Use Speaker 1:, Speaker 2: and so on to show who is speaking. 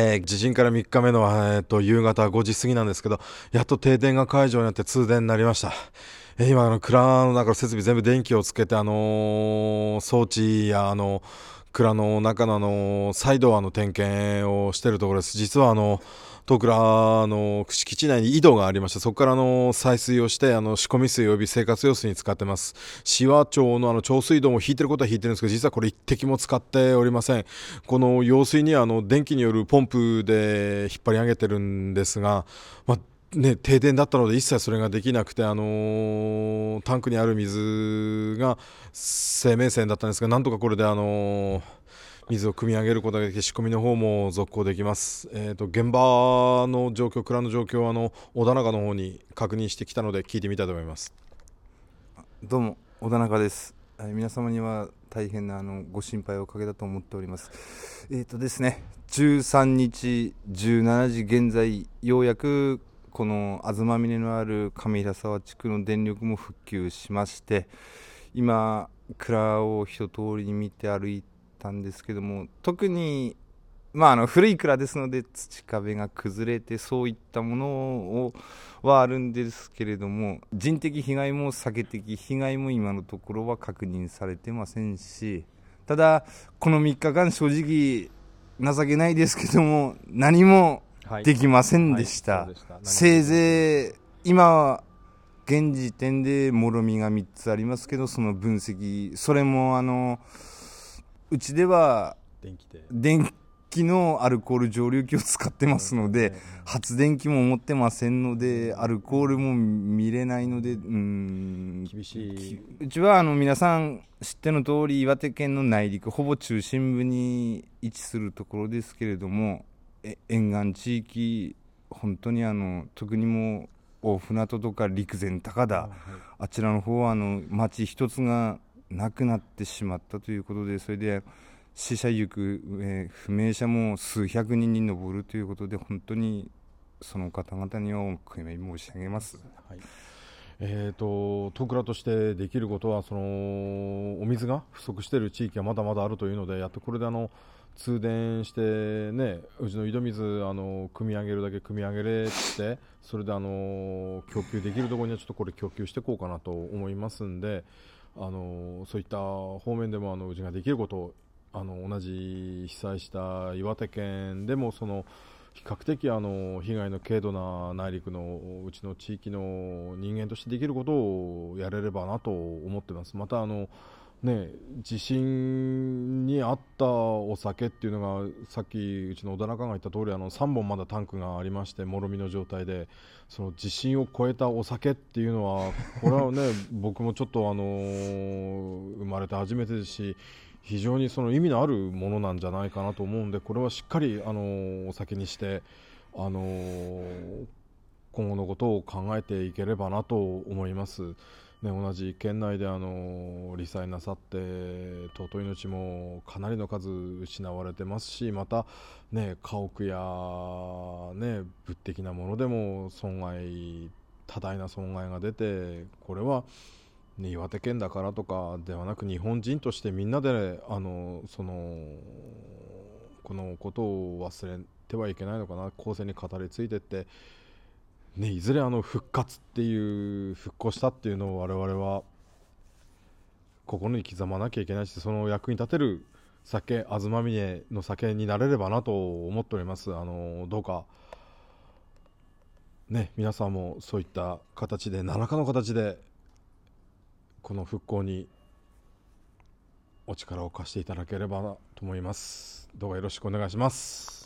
Speaker 1: えー、地震から3日目の、えーと、夕方5時過ぎなんですけど、やっと停電が解除になって通電になりました。えー、今、あの蔵の中の設備全部電気をつけて、あのー、装置や、あの蔵の中の、あのサイドアの点検をしているところです。実は、あの戸倉の敷地内に井戸がありましてそこからの採水をしてあの仕込み水及び生活用水に使ってます紫波町のあの長水道も引いてることは引いてるんですけど実はこれ一滴も使っておりませんこの用水にはあの電気によるポンプで引っ張り上げてるんですが、まあね、停電だったので一切それができなくて、あのー、タンクにある水が生命線だったんですがなんとかこれで、あのー水を汲み上げることができ仕込みの方も続行できます、えーと、現場の状況蔵の状況はあの小田中の方に確認してきたので聞いてみたいと思います。
Speaker 2: どうも小田中です、はい、皆様には大変なあのご心配をかけたと思っております。えっ、ー、とですね13日17時現在ようやくこの東峰のある上平沢地区の電力も復旧しまして今蔵を一通りに見て歩いたんですけども特にまあ、あの古い蔵ですので土壁が崩れてそういったものをはあるんですけれども人的被害も避け的被害も今のところは確認されてませんしただこの3日間正直情けないですけども何もできませんでした。はいはいした、せいぜい今は現時点でもろみが3つありますけどその分析。それもあのうちでは電気で。電気のアルコール蒸留機を使ってますので、発電機も持ってませんので、アルコールも見れないので、う
Speaker 1: ん、厳し
Speaker 2: い。うちはあの皆さん知っての通り、岩手県の内陸、ほぼ中心部に位置するところですけれども、沿岸地域、本当にあの特にも大船渡とか陸前高田、あ,、あちらの方はあの町一つが亡くなってしまったということでそれで死者行く、えー、不明者も数百人に上るということで本当にその方々にはお悔やみ申し上げます。はい
Speaker 1: えーと、と倉としてできることはそのお水が不足している地域はまだまだあるというのでやっとこれであの通電して、ね、うちの井戸水あの汲み上げるだけ汲み上げれってそれであの供給できるところにはちょっとこれ供給していこうかなと思いますんで。あのそういった方面でもあのうちができることをあの同じ被災した岩手県でもその比較的あの被害の軽度な内陸のうちの地域の人間としてできることをやれればなと思ってます。またあのね、地震にあったお酒っていうのがさっきうちの小田中が言った通りあの3本まだタンクがありましてもろみの状態でその地震を超えたお酒っていうのはこれはね 僕もちょっとあの生まれて初めてですし非常にその意味のあるものなんじゃないかなと思うんでこれはしっかりあのお酒にしてあの今後のことを考えていければなと思います。ね、同じ県内であの罹災なさって尊い命もかなりの数失われてますしまた、ね、家屋や、ね、物的なものでも損害多大な損害が出てこれは、ね、岩手県だからとかではなく日本人としてみんなであのそのこのことを忘れてはいけないのかな後世に語り継いでってね、いずれあの復活っていう復興したっていうのを我々は心に刻まなきゃいけないしその役に立てる酒東峰の酒になれればなと思っております。あのどうかね皆さんもそういった形で何らかの形でこの復興にお力を貸していただければなと思います。どうかよろしくお願いします。